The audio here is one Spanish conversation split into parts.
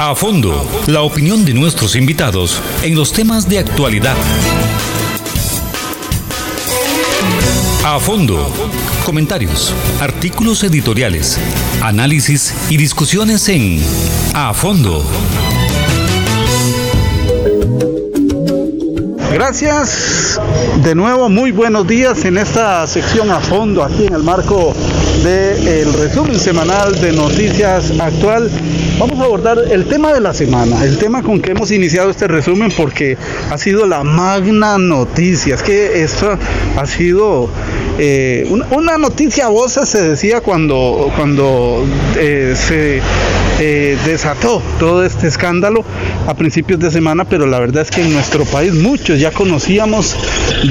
A fondo, la opinión de nuestros invitados en los temas de actualidad. A fondo, comentarios, artículos editoriales, análisis y discusiones en A fondo. Gracias de nuevo, muy buenos días en esta sección a fondo, aquí en el marco del resumen semanal de noticias actual. Vamos a abordar el tema de la semana, el tema con que hemos iniciado este resumen porque ha sido la magna noticia. Es que esto ha sido eh, una, noticia voz se decía cuando, cuando eh, se eh, desató todo este escándalo a principios de semana, pero la verdad es que en nuestro país muchos ya conocíamos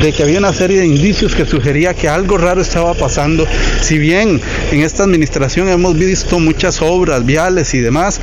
de que había una serie de indicios que sugería que algo raro estaba pasando. Si bien en esta administración hemos visto muchas obras viales y demás,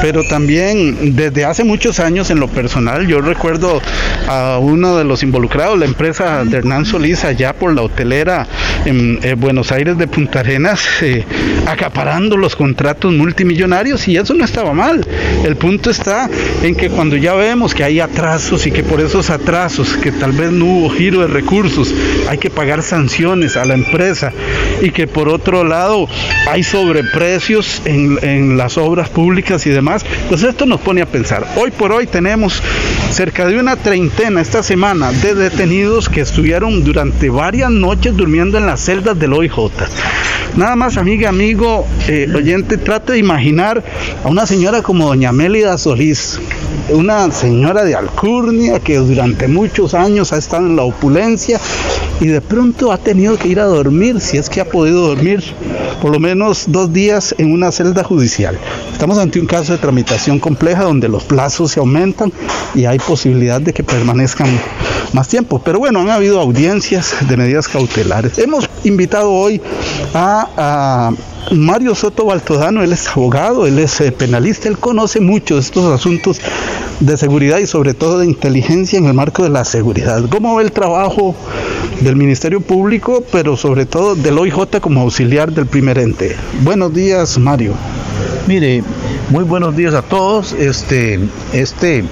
pero también desde hace muchos años en lo personal, yo recuerdo a uno de los involucrados, la empresa de Hernán Solís, allá por la hotelera en eh, Buenos Aires de Punta Arenas, eh, acaparando los contratos multimillonarios y eso no estaba mal. El punto está en que cuando ya vemos que hay atrasos y que por esos atrasos, que tal vez no hubo giro de recursos, hay que pagar sanciones a la empresa y que por otro lado hay sobreprecios en, en las obras públicas y demás, pues esto nos pone a pensar. Hoy por hoy tenemos cerca de una treintena esta semana de detenidos que estuvieron durante varias noches durmiendo en las celdas del OIJ. Nada más, amiga, amigo, eh, oyente, trate de imaginar a una señora como doña Mélida Solís, una señora de alcurnia que durante muchos años ha estado en la opulencia y de pronto ha tenido que ir a dormir, si es que ha podido dormir, por lo menos dos días en una celda judicial. Estamos ante un caso de tramitación compleja donde los plazos se aumentan y hay posibilidad de que permanezcan más tiempo. Pero bueno, han habido audiencias de medidas cautelares. Hemos invitado hoy a, Mario Soto Baltodano, él es abogado, él es eh, penalista, él conoce mucho de estos asuntos de seguridad y sobre todo de inteligencia en el marco de la seguridad. ¿Cómo ve el trabajo del Ministerio Público, pero sobre todo del OIJ como auxiliar del primer Buenos días, Mario. Mire, muy buenos días a todos. Este, este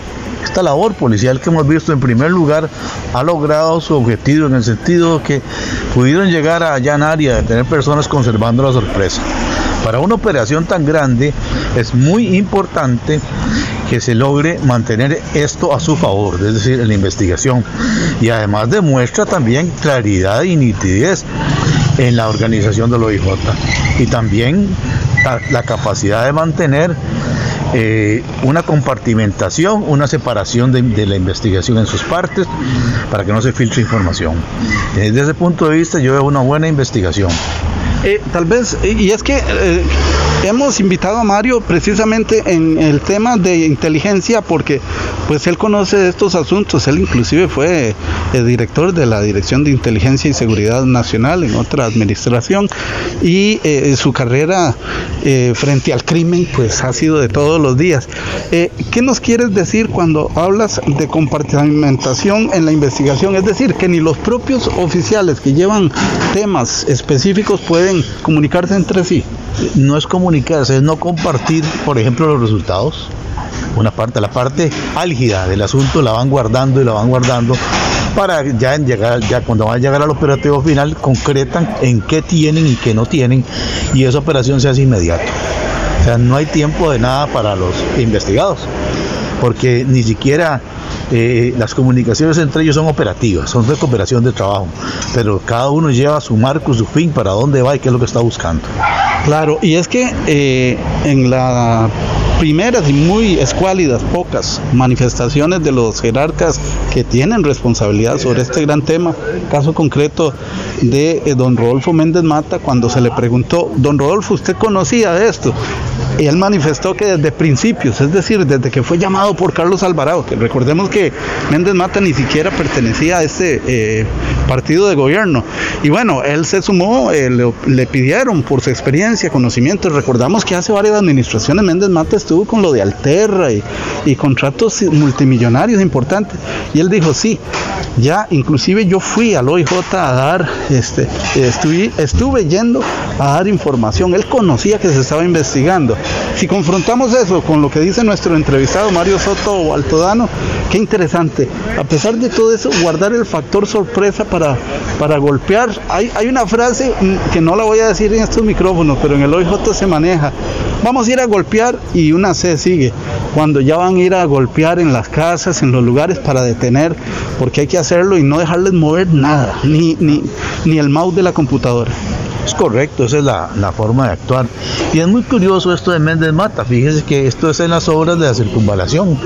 esta labor policial que hemos visto en primer lugar ha logrado su objetivo en el sentido que pudieron llegar a allanar y a tener personas conservando la sorpresa. Para una operación tan grande es muy importante que se logre mantener esto a su favor, es decir, en la investigación. Y además demuestra también claridad y nitidez en la organización del OIJ. Y también la capacidad de mantener eh, una compartimentación, una separación de, la investigación en sus partes para que no se filtre información. Desde ese punto de vista yo veo una buena investigación. Eh, tal vez, y es que eh, hemos invitado a Mario precisamente en el tema de inteligencia porque pues él conoce estos asuntos, él inclusive fue director de la Dirección de Inteligencia y Seguridad Nacional en otra administración y eh, su carrera frente al crimen pues ha sido de todos los días. ¿Qué nos quieres decir cuando hablas de compartimentación en la investigación? Es decir, que ni los propios oficiales que llevan temas específicos pueden comunicarse entre sí. No es comunicarse, es no compartir, por ejemplo, los resultados. Una parte, la parte álgida del asunto la van guardando y la van guardando para ya llegar, ya cuando van a llegar al operativo final, concretan en qué tienen y qué no tienen, y esa operación se hace inmediato. O sea, no hay tiempo de nada para los investigados, porque ni siquiera eh, las comunicaciones entre ellos son operativas, son de cooperación de trabajo, pero cada uno lleva su marco, su fin, para dónde va y qué es lo que está buscando. Claro, y es que eh, en las primeras y muy escuálidas, pocas manifestaciones de los jerarcas que tienen responsabilidad sobre este gran tema, caso concreto de eh, don Rodolfo Méndez Mata, cuando se le preguntó, don Rodolfo, ¿usted conocía de esto? Él manifestó que desde principios, es decir, desde que fue llamado por Carlos Alvarado, que recordemos que Méndez Mata ni siquiera pertenecía a este eh, partido de gobierno. Y bueno, él se sumó, eh, le, pidieron por su experiencia, conocimiento. Recordamos que hace varias administraciones Méndez Mata estuvo con lo de Alterra y, contratos multimillonarios importantes. Y él dijo, sí, ya inclusive yo fui al OIJ a dar, este, estuve, estuve yendo a dar información. Él conocía que se estaba investigando. Si confrontamos eso con lo que dice nuestro entrevistado Mario Soto Altodano, qué interesante. A pesar de todo eso, guardar el factor sorpresa para, para golpear. Hay, hay una frase mm, que no la voy a decir en estos micrófonos, pero en el OIJ se maneja. Vamos a ir a golpear y una C sigue. Cuando ya van a ir a golpear en las casas, en los lugares para detener, porque hay que hacerlo y no dejarles mover nada, ni, ni, ni el mouse de la computadora. Es correcto, esa es la, forma de actuar. Y es muy curioso esto de Méndez Mata. Fíjese que esto es en las obras de la circunvalación,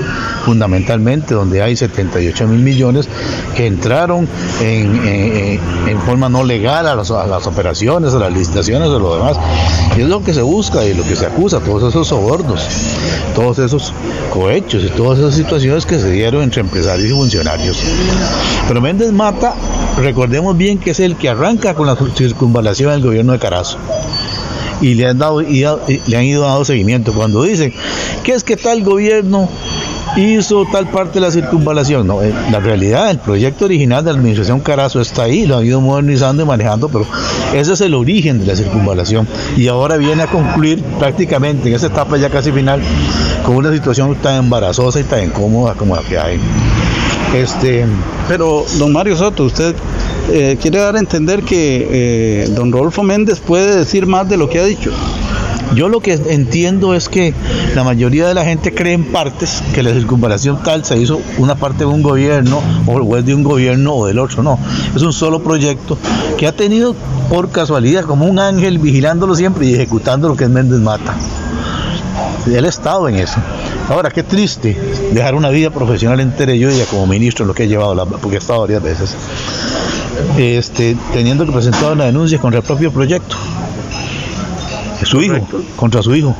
fundamentalmente, donde hay 78 mil millones que entraron en, forma no legal a las, a las, operaciones, a las licitaciones, a lo demás. Y es lo que se busca y lo que se acusa, todos esos sobornos, todos esos cohechos y todas esas situaciones que se dieron entre empresarios y funcionarios. Pero Méndez Mata, recordemos bien que es el que arranca con la circunvalación del gobierno de Carazo y le han dado y, le han ido dando seguimiento cuando dicen que es que tal gobierno hizo tal parte de la circunvalación. No, la realidad, el proyecto original de la administración Carazo está ahí, lo han ido modernizando y manejando, pero ese es el origen de la circunvalación. Y ahora viene a concluir prácticamente en esta etapa ya casi final con una situación tan embarazosa y tan incómoda como la que hay. Este, pero don Mario Soto, usted eh, quiere dar a entender que eh, don Rodolfo Méndez puede decir más de lo que ha dicho. Yo lo que entiendo es que la mayoría de la gente cree en partes que la circunvalación tal se hizo una parte de un gobierno o es de un gobierno o del otro. No, es un solo proyecto que ha tenido por casualidad como un ángel vigilándolo siempre y ejecutando lo que Méndez Mata. Él ha estado en eso. Ahora, qué triste dejar una vida profesional entera yo ya como ministro, lo que he llevado, porque he estado varias veces, este, teniendo que presentar una denuncia contra el propio proyecto. Su Correcto. hijo, contra su hijo.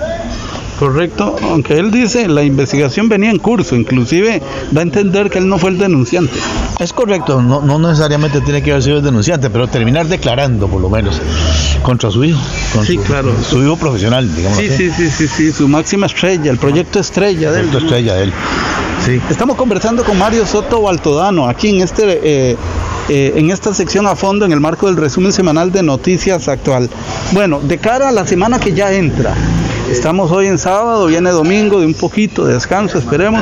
Correcto, aunque él dice la investigación venía en curso, inclusive da a entender que él no fue el denunciante. Es correcto, no, no necesariamente tiene que haber sido el denunciante, pero terminar declarando por lo menos contra su hijo. sí, su, claro. Su hijo profesional, digamos. Sí, así. sí, sí, sí, sí, su máxima estrella, el proyecto estrella de él. El proyecto estrella de él. Estamos conversando con Mario Soto Baltodano aquí en este eh, eh, en esta sección a fondo en el marco del resumen semanal de noticias actual. Bueno, de cara a la semana que ya entra, Estamos hoy en sábado, viene domingo de un poquito de descanso, esperemos,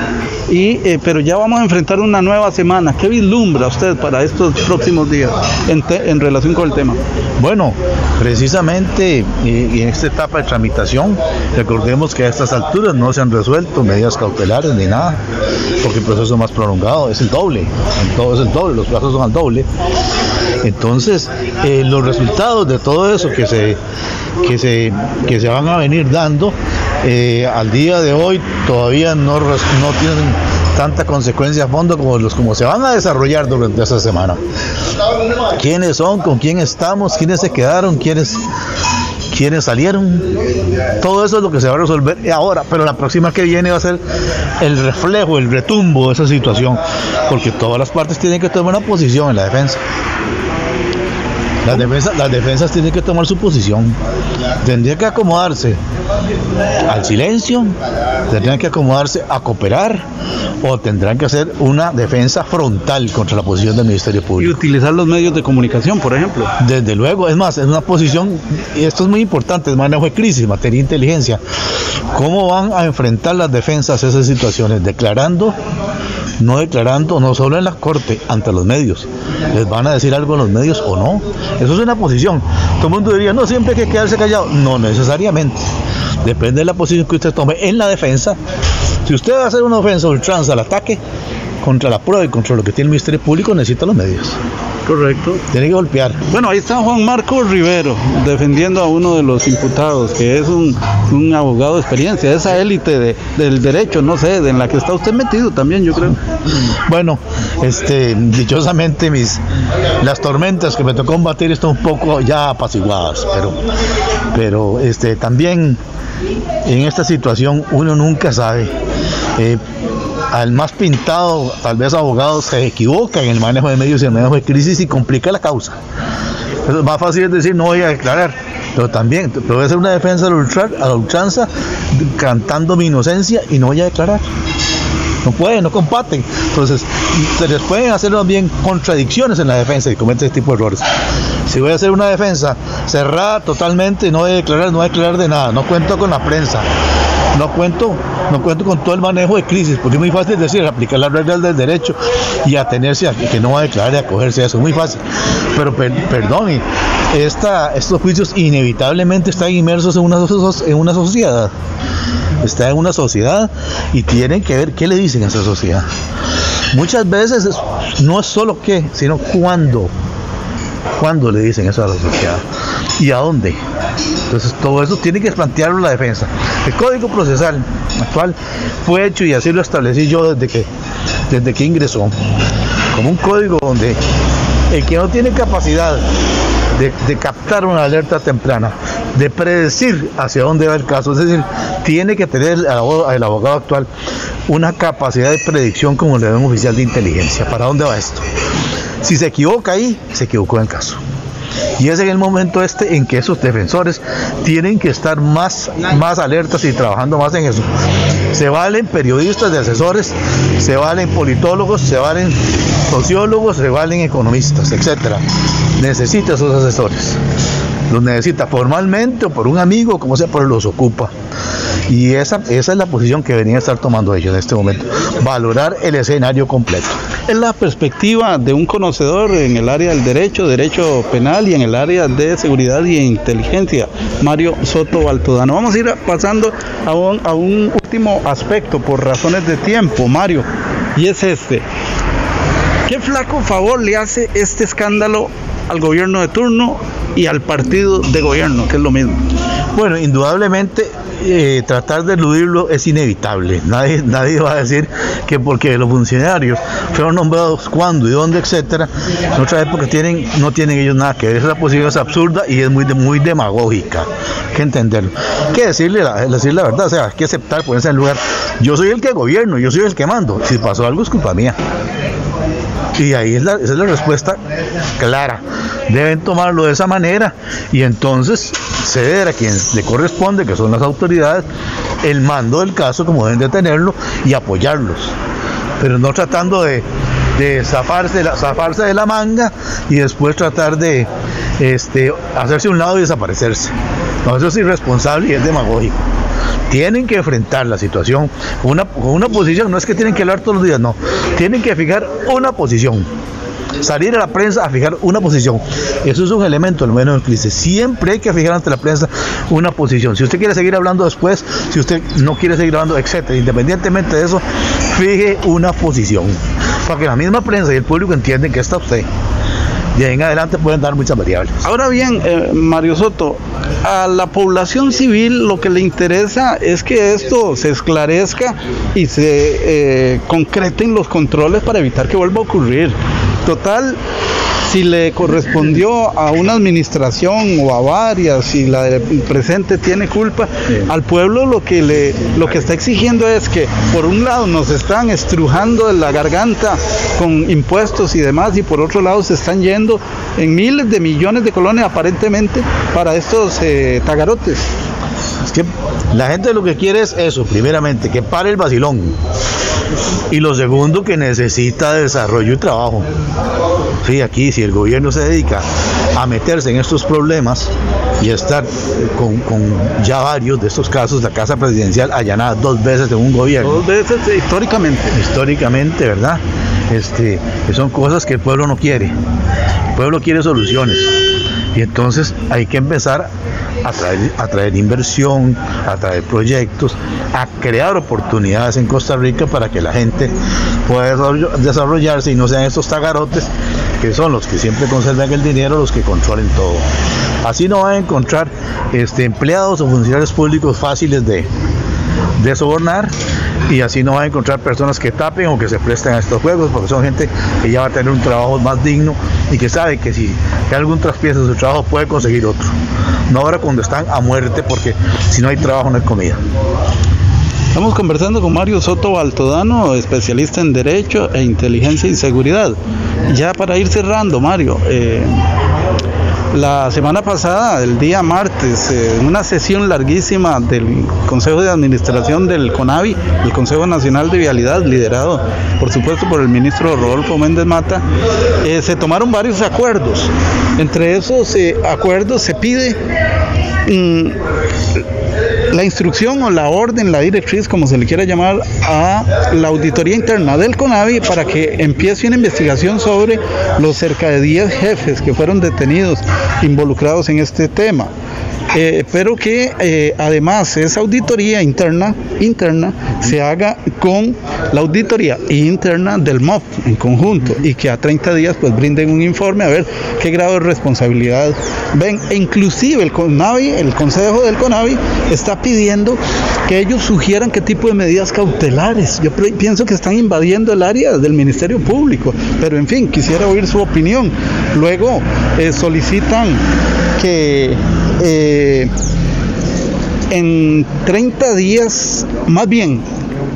y, eh, pero ya vamos a enfrentar una nueva semana. ¿Qué vislumbra usted para estos próximos días en, te, en relación con el tema? Bueno, precisamente y en esta etapa de tramitación, recordemos que a estas alturas no se han resuelto medidas cautelares ni nada, porque el proceso más prolongado es el doble, todo es el doble, los plazos son al doble. Entonces, eh, los resultados de todo eso que se, que se, que se van a venir dando, eh, al día de hoy todavía no, no tienen tanta consecuencia a fondo como los como se van a desarrollar durante esta semana. ¿Quiénes son? ¿Con quién estamos? ¿Quiénes se quedaron? ¿Quiénes quiénes salieron. Todo eso es lo que se va a resolver ahora, pero la próxima que viene va a ser el reflejo, el retumbo de esa situación, porque todas las partes tienen que tomar una posición en la defensa. Las defensas, las defensas tienen que tomar su posición. Tendrían que acomodarse al silencio, tendrían que acomodarse a cooperar o tendrán que hacer una defensa frontal contra la posición del Ministerio Público. Y utilizar los medios de comunicación, por ejemplo. Desde luego, es más, es una posición, y esto es muy importante, es manejo de crisis, materia de inteligencia. ¿Cómo van a enfrentar las defensas a esas situaciones? Declarando no declarando, no solo en la corte, ante los medios. ¿Les van a decir algo a los medios o no? Eso es una posición. Todo el mundo diría, no, siempre hay que quedarse callado. No necesariamente. Depende de la posición que usted tome en la defensa. Si usted va a hacer una ofensa ultranza al ataque, contra la prueba y contra lo que tiene el Ministerio Público, necesita los medios. Correcto. Tiene que golpear. Bueno, ahí está Juan Marcos Rivero defendiendo a uno de los imputados, que es un, un abogado de experiencia, esa élite de, del derecho, no sé, de en la que está usted metido también, yo creo. Bueno, este, dichosamente mis las tormentas que me tocó combatir están un poco ya apaciguadas, pero, pero este, también en esta situación uno nunca sabe. Eh, al más pintado, tal vez abogado, se equivoca en el manejo de medios y el manejo de crisis y complica la causa. Entonces, más fácil es decir, no voy a declarar, pero también puedo hacer una defensa a la, ultra, a la ultranza cantando mi inocencia y no voy a declarar. No pueden, no compaten. Entonces, se les pueden hacer bien contradicciones en la defensa y cometen este tipo de errores. Si voy a hacer una defensa cerrada totalmente, no voy a declarar, no voy a declarar de nada, no cuento con la prensa no cuento, no cuento con todo el manejo de crisis, porque es muy fácil decir, aplicar las reglas del derecho y atenerse a que no va a declarar y acogerse a eso, es muy fácil. Pero perdón, estos juicios inevitablemente están inmersos en una, en una sociedad. Está en una sociedad y tienen que ver qué le dicen a esa sociedad. Muchas veces no es solo qué, sino cuándo. ¿Cuándo le dicen eso a la sociedad? ¿Y a dónde? Entonces todo eso tiene que plantearlo la defensa. El código procesal actual fue hecho y así lo establecí yo desde que, desde que ingresó, como un código donde el que no tiene capacidad de, captar una alerta temprana, de predecir hacia dónde va el caso, es decir, tiene que tener el abogado, actual una capacidad de predicción como le da un oficial de inteligencia. ¿Para dónde va esto? Si se equivoca ahí, se equivocó en el caso. Y es en el momento este en que esos defensores tienen que estar más, más alertas y trabajando más en eso. Se valen periodistas de asesores, se valen politólogos, se valen sociólogos, se valen economistas, etcétera. Necesita esos asesores. Los necesita formalmente o por un amigo, como sea, pero los ocupa. Y esa, esa es la posición que venía a estar tomando ellos en este momento. Valorar el escenario completo. Es la perspectiva de un conocedor en el área del derecho, derecho penal y en el área de seguridad y inteligencia, Mario Soto Baltodano. Vamos a ir pasando a un, a un último aspecto por razones de tiempo, Mario, y es este. ¿Qué flaco favor le hace este escándalo al gobierno de turno y al partido de gobierno, que es lo mismo? Bueno, indudablemente eh, tratar de eludirlo es inevitable. Nadie, nadie va a decir que porque los funcionarios fueron nombrados cuándo y dónde, etcétera, en otra época tienen, no tienen ellos nada que ver. Esa posición es absurda y es muy, muy demagógica. Hay que entenderlo. Hay que decirle la, decir la verdad, o sea, hay que aceptar, ponerse en lugar. Yo soy el que gobierno, yo soy el que mando. Si pasó algo es culpa mía. Y ahí es la, esa es la respuesta clara. Deben tomarlo de esa manera y entonces ceder a quien le corresponde, que son las autoridades, el mando del caso como deben de tenerlo y apoyarlos. Pero no tratando de, de zafarse, la, de la manga y después tratar de este, hacerse un lado y desaparecerse. No, eso es irresponsable y es demagógico tienen que enfrentar la situación una, una posición, no es que tienen que hablar todos los días, no, tienen que fijar una posición. Salir a la prensa a fijar una posición. Eso es un elemento, al menos en crisis. Siempre hay que fijar ante la prensa una posición. Si usted quiere seguir hablando después, si usted no quiere seguir hablando, etcétera, independientemente de eso, fije una posición. Para que la misma prensa y el público entiendan que está usted y en adelante pueden dar muchas variables. Ahora bien, eh, Mario Soto, a la población civil lo que le interesa es que esto se esclarezca y se eh, concreten los controles para evitar que vuelva a ocurrir. Total, si le correspondió a una administración o a varias, si la presente tiene culpa, al pueblo lo que le lo que está exigiendo es que por un lado nos están estrujando la garganta con impuestos y demás y por otro lado se están yendo en miles de millones de colones aparentemente para estos eh, tagarotes. Es que la gente lo que quiere es eso, primeramente, que pare el vacilón. Y lo segundo, que necesita desarrollo y trabajo. Sí, aquí si el gobierno se dedica a meterse en estos problemas y estar con, ya varios de estos casos, la Casa Presidencial allanada dos veces en un gobierno. Dos veces históricamente. Históricamente, ¿verdad? Este, son cosas que el pueblo no quiere. El pueblo quiere soluciones. Y entonces hay que empezar a traer, a traer inversión, a traer proyectos, a crear oportunidades en Costa Rica para que la gente pueda desarrollarse y no sean estos tagarotes que son los que siempre conservan el dinero, los que controlen todo. Así no van a encontrar este, empleados o funcionarios públicos fáciles de, de sobornar y así no va a encontrar personas que tapen o que se presten a estos juegos porque son gente que ya va a tener un trabajo más digno y que sabe que si hay algún traspiés de su trabajo puede conseguir otro. No ahora cuando están a muerte porque si no hay trabajo no hay comida. Estamos conversando con Mario Soto Baltodano, especialista en Derecho e Inteligencia y Seguridad. Ya para ir cerrando, Mario, eh, la semana pasada, el día martes, en una sesión larguísima del Consejo de Administración del CONAVI, el Consejo Nacional de Vialidad, liderado por supuesto por el ministro Rodolfo Méndez Mata, eh, se tomaron varios acuerdos. Entre esos eh, acuerdos se pide mm, la instrucción o la orden, la directriz, como se le quiera llamar, a la auditoría interna del CONAVI para que empiece una investigación sobre los cerca de 10 jefes que fueron detenidos involucrados en este tema. Eh, pero que eh, además esa auditoría interna, interna se haga con la auditoría interna del MOP en conjunto y que a 30 días pues brinden un informe a ver qué grado de responsabilidad ven. E inclusive el CONAVI, el Consejo del CONAVI está pidiendo que ellos sugieran qué tipo de medidas cautelares. Yo pienso que están invadiendo el área del Ministerio Público, pero en fin, quisiera oír su opinión. Luego eh, solicitan que eh, en 30 días, más bien,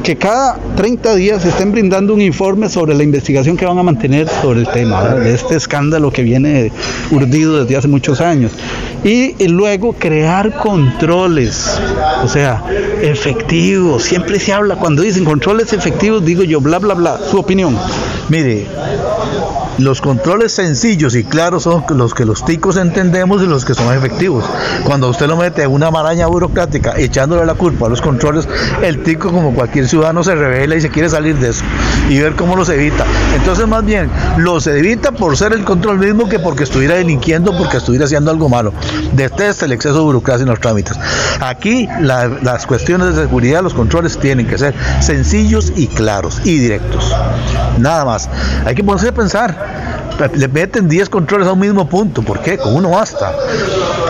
que cada 30 días estén brindando un informe sobre la investigación que van a mantener sobre el tema, de este escándalo que viene urdido desde hace muchos años. Y, y, luego crear controles, o sea, efectivos. Siempre se habla, cuando dicen controles efectivos, digo yo, bla, bla, bla. Su opinión. Mire, los controles sencillos y claros son los que los ticos entendemos y los que son efectivos. Cuando usted lo mete en una maraña burocrática echándole la culpa a los controles, el tico como cualquier ciudadano se revela y se quiere salir de eso y ver cómo los evita. Entonces más bien los evita por ser el control mismo que porque estuviera delinquiendo, porque estuviera haciendo algo malo. Detesta el exceso de burocracia en los trámites. Aquí la, las cuestiones de seguridad, los controles tienen que ser sencillos y claros y directos. Nada más. Hay que ponerse a pensar le meten 10 controles a un mismo punto. ¿Por qué? Con uno basta.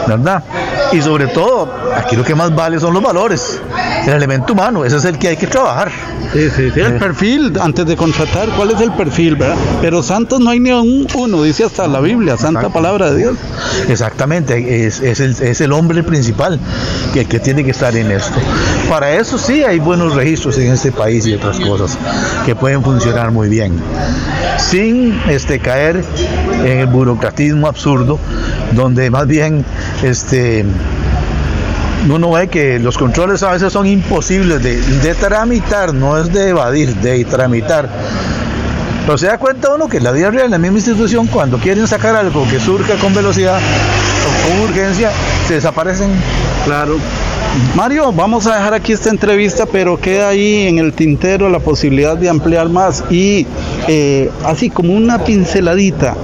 ¿Verdad? Y sobre todo, aquí lo que más vale son los valores. El elemento humano, ese es el que hay que trabajar. Sí, sí, sí. El eh. perfil, antes de contratar, ¿cuál es el perfil, verdad? Pero santos no hay ni un uno, dice hasta la Biblia, santa palabra de Dios. Exactamente, es, es, el, es el hombre principal que, que tiene que estar en esto. Para eso sí hay buenos registros en este país y otras cosas que pueden funcionar muy bien. Sin este, caer en el burocratismo absurdo, donde más bien este, uno ve que los controles a veces son imposibles de, de tramitar, no es de evadir, de tramitar. Pero se da cuenta uno que en la vida real, en la misma institución, cuando quieren sacar algo que surja con velocidad o con urgencia, se desaparecen. Claro. Mario, vamos a dejar aquí esta entrevista, pero queda ahí en el tintero la posibilidad de ampliar más y eh, así como una pinceladita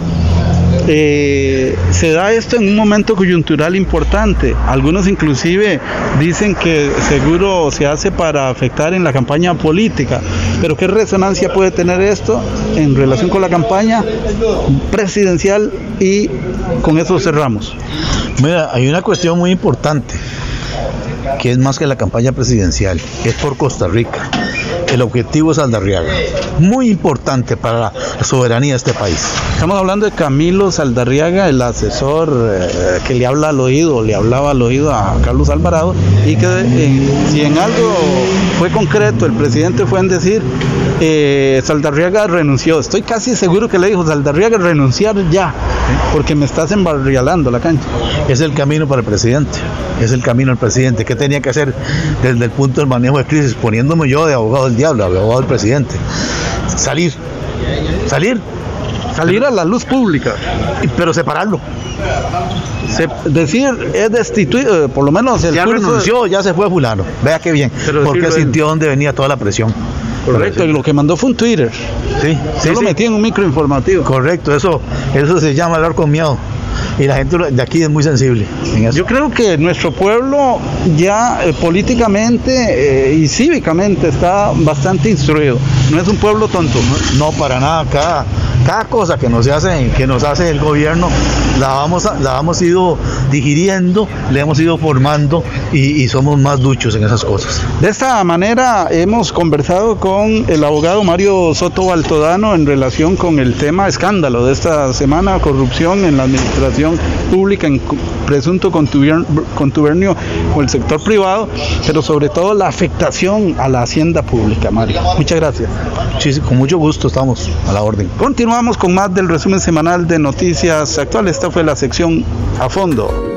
eh, se da esto en un momento coyuntural importante. Algunos inclusive dicen que seguro se hace para afectar en la campaña política. Pero ¿qué resonancia puede tener esto en relación con la campaña presidencial? Y con eso cerramos. Mira, hay una cuestión muy importante que es más que la campaña presidencial, es por Costa Rica. El objetivo es Aldarriaga, muy importante para la soberanía de este país. Estamos hablando de Camilo Saldarriaga, el asesor eh, que le habla al oído, le hablaba al oído a Carlos Alvarado, y que eh, si en algo fue concreto, el presidente fue en decir, eh, Saldarriaga renunció. Estoy casi seguro que le dijo, Saldarriaga renunciar ya, porque me estás embarrialando la cancha. Es el camino para el presidente, es el camino del presidente. ¿Qué tenía que hacer desde el punto del manejo de crisis? Poniéndome yo de abogado del diablo, abogado del presidente. Salir, salir. Salir a la luz pública. Pero separarlo. decir es destituido, eh, por lo menos el ya renunció, ya se fue fulano. Vea qué bien. porque sintió dónde venía toda la presión. Correcto, y lo que mandó fue un Twitter. Sí, sí. lo metí en un micro informativo. Correcto, eso, eso se llama hablar con miedo y la gente de aquí es muy sensible. Yo creo que nuestro pueblo ya eh, políticamente eh, y cívicamente está bastante instruido. No es un pueblo tonto. No, para nada. Cada, cada cosa que nos hace, que nos hace el gobierno la vamos, la hemos ido digiriendo, le hemos ido formando y, y, somos más duchos en esas cosas. De esta manera hemos conversado con el abogado Mario Soto Baltodano en relación con el tema escándalo de esta semana, corrupción en la administración pública, en presunto contubernio con el sector privado, pero sobre todo la afectación a la hacienda pública, Mario. Muchas gracias. Sí, con mucho gusto estamos a la orden. Continuamos con más del resumen semanal de noticias actuales. Esta fue la sección a fondo.